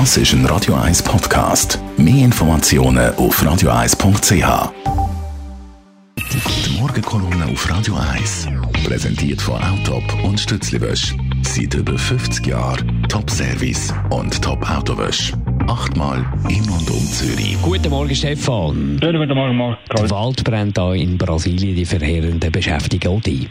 Das ist ein Radio 1 Podcast. Mehr Informationen auf radio1.ch. Die Morgenkolumne auf Radio 1 präsentiert von Autop und Stützliwösch. Seit über 50 Jahren Top-Service und Top-Autowösch. Achtmal in und um Zürich. Guten Morgen, Stefan. Schönen guten Morgen, Marc. Der Wald brennt da in Brasilien, die verheerenden beschäftigen auch die.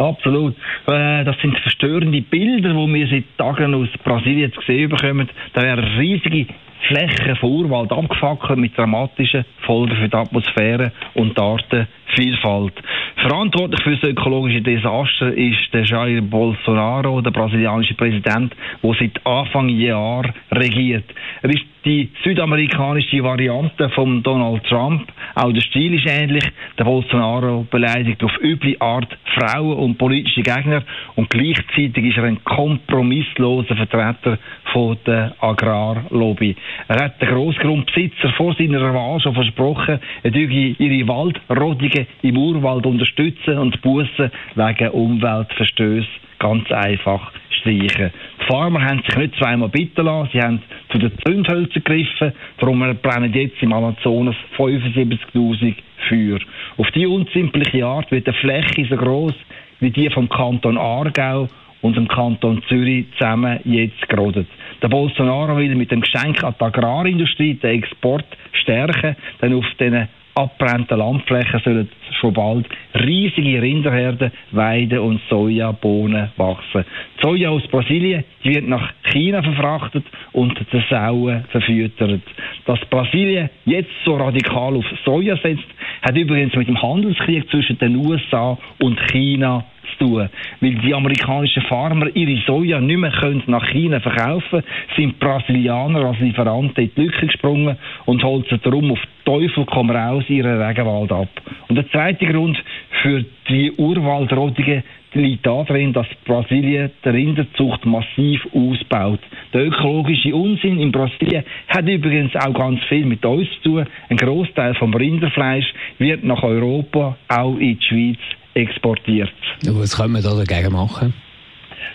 Absolut. Äh, das sind verstörende Bilder, die wir seit Tagen aus Brasilien zu sehen bekommen. Da werden riesige Flächen von Urwald abgefackelt mit dramatischen Folgen für die Atmosphäre und die Artenvielfalt. Verantwortlich für das ökologische Desaster ist der Jair Bolsonaro, der brasilianische Präsident, der seit Anfang Jahr regiert. Er ist die südamerikanische Variante von Donald Trump. Auch der Stil ist ähnlich. Der Bolsonaro beleidigt auf üble Art Frauen und politische Gegner und gleichzeitig ist er ein kompromissloser Vertreter von der Agrarlobby. Er hat den Grossgrundbesitzer vor seiner Wahl schon versprochen, er dürfe ihre Waldrodungen im Urwald unterstützen und Bussen wegen Umweltverstößen ganz einfach streichen. Die Farmer haben sich nicht zweimal bitten lassen, sie haben zu den Zündhölzern gegriffen, darum brennen jetzt im Amazonas 75'000 Feuer. Auf diese unsimple Art wird eine Fläche so groß wie die vom Kanton Aargau und dem Kanton Zürich zusammen jetzt gerodet. Der Bolsonaro will mit dem Geschenk an die Agrarindustrie den Export stärken, denn auf diesen abbrennten Landflächen sollen schon bald riesige Rinderherden, Weiden und Sojabohnen wachsen. Die Soja aus Brasilien wird nach China verfrachtet und der Sauen verfüttert. Dass Brasilien jetzt so radikal auf Soja setzt, hat übrigens mit dem Handelskrieg zwischen den USA und China zu tun. Weil die amerikanischen Farmer ihre Soja nicht mehr können nach China verkaufen sind Brasilianer als Lieferanten in die Lücke gesprungen und holzen darum auf Teufel komm raus ihren Regenwald ab. Und der zweite Grund für die Urwaldrodungen liegt darin, dass Brasilien die Rinderzucht massiv ausbaut. Der ökologische Unsinn in Brasilien hat übrigens auch ganz viel mit uns zu tun. Ein Großteil vom Rinderfleisch wird nach Europa, auch in die Schweiz exportiert. Was können wir da dagegen machen?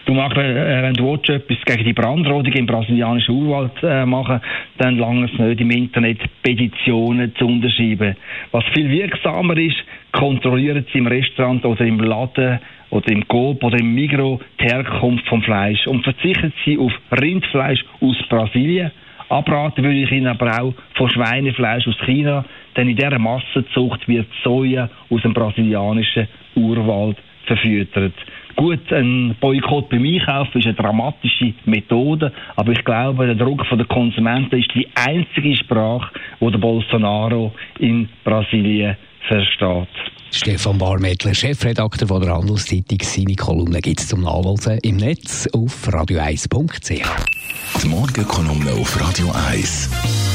Du machst, äh, wenn du etwas gegen die Brandrodung im brasilianischen Urwald äh, machen dann lange es nicht im Internet Petitionen zu unterschreiben. Was viel wirksamer ist, kontrollieren Sie im Restaurant oder im Laden oder im Coop oder im Migro die Herkunft vom Fleisch und verzichten Sie auf Rindfleisch aus Brasilien. Abraten würde ich Ihnen aber auch von Schweinefleisch aus China, denn in dieser Massenzucht wird Soja aus dem brasilianischen Urwald verfüttert. Gut, ein Boykott beim Einkaufen ist eine dramatische Methode, aber ich glaube, der Druck der Konsumenten ist die einzige Sprache, die der Bolsonaro in Brasilien versteht. Stefan Barmettler, Chefredakteur von der Handelszeitung. Seine Kolumne gibt es zum Nachlesen im Netz auf radio1.ch. Die Morgenkolumne auf Radio 1.